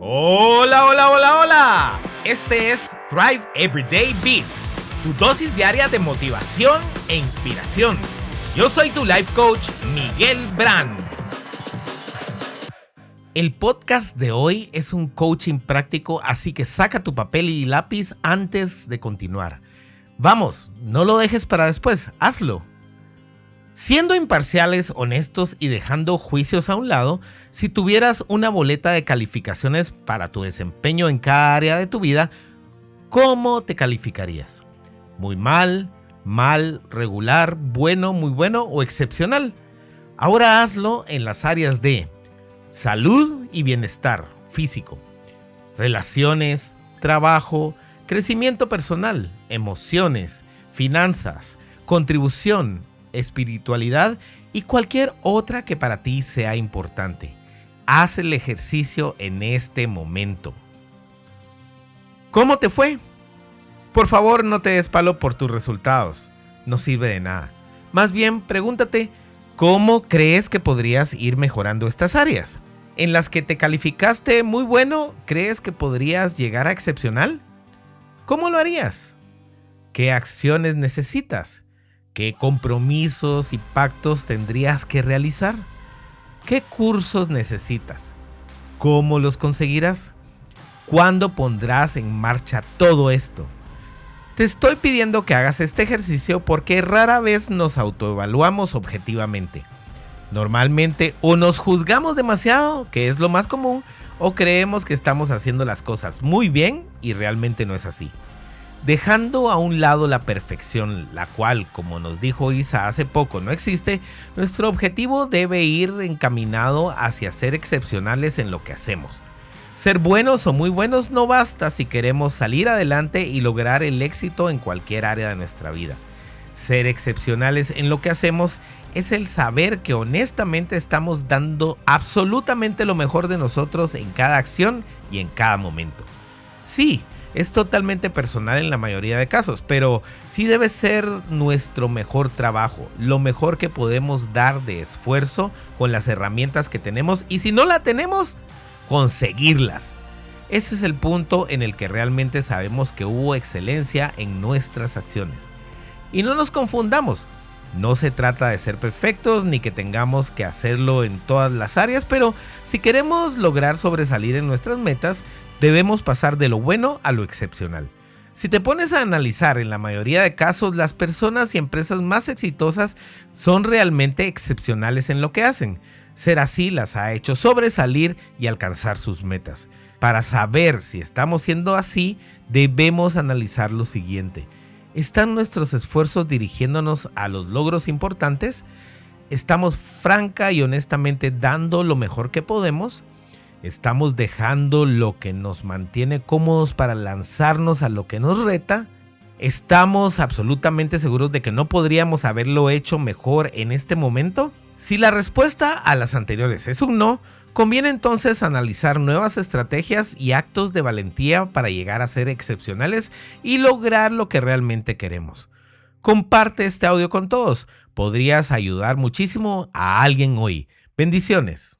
Hola, hola, hola, hola. Este es Thrive Everyday Beats, tu dosis diaria de motivación e inspiración. Yo soy tu life coach, Miguel Brand. El podcast de hoy es un coaching práctico, así que saca tu papel y lápiz antes de continuar. Vamos, no lo dejes para después, hazlo. Siendo imparciales, honestos y dejando juicios a un lado, si tuvieras una boleta de calificaciones para tu desempeño en cada área de tu vida, ¿cómo te calificarías? ¿Muy mal, mal, regular, bueno, muy bueno o excepcional? Ahora hazlo en las áreas de salud y bienestar físico, relaciones, trabajo, crecimiento personal, emociones, finanzas, contribución, espiritualidad y cualquier otra que para ti sea importante. Haz el ejercicio en este momento. ¿Cómo te fue? Por favor, no te des palo por tus resultados. No sirve de nada. Más bien, pregúntate, ¿cómo crees que podrías ir mejorando estas áreas? ¿En las que te calificaste muy bueno, crees que podrías llegar a excepcional? ¿Cómo lo harías? ¿Qué acciones necesitas? ¿Qué compromisos y pactos tendrías que realizar? ¿Qué cursos necesitas? ¿Cómo los conseguirás? ¿Cuándo pondrás en marcha todo esto? Te estoy pidiendo que hagas este ejercicio porque rara vez nos autoevaluamos objetivamente. Normalmente o nos juzgamos demasiado, que es lo más común, o creemos que estamos haciendo las cosas muy bien y realmente no es así dejando a un lado la perfección, la cual, como nos dijo Isa hace poco, no existe, nuestro objetivo debe ir encaminado hacia ser excepcionales en lo que hacemos. Ser buenos o muy buenos no basta si queremos salir adelante y lograr el éxito en cualquier área de nuestra vida. Ser excepcionales en lo que hacemos es el saber que honestamente estamos dando absolutamente lo mejor de nosotros en cada acción y en cada momento. Sí, es totalmente personal en la mayoría de casos, pero sí debe ser nuestro mejor trabajo, lo mejor que podemos dar de esfuerzo con las herramientas que tenemos y si no la tenemos, conseguirlas. Ese es el punto en el que realmente sabemos que hubo excelencia en nuestras acciones. Y no nos confundamos, no se trata de ser perfectos ni que tengamos que hacerlo en todas las áreas, pero si queremos lograr sobresalir en nuestras metas, debemos pasar de lo bueno a lo excepcional. Si te pones a analizar, en la mayoría de casos las personas y empresas más exitosas son realmente excepcionales en lo que hacen. Ser así las ha hecho sobresalir y alcanzar sus metas. Para saber si estamos siendo así, debemos analizar lo siguiente. ¿Están nuestros esfuerzos dirigiéndonos a los logros importantes? ¿Estamos franca y honestamente dando lo mejor que podemos? Estamos dejando lo que nos mantiene cómodos para lanzarnos a lo que nos reta. ¿Estamos absolutamente seguros de que no podríamos haberlo hecho mejor en este momento? Si la respuesta a las anteriores es un no, conviene entonces analizar nuevas estrategias y actos de valentía para llegar a ser excepcionales y lograr lo que realmente queremos. Comparte este audio con todos, podrías ayudar muchísimo a alguien hoy. Bendiciones.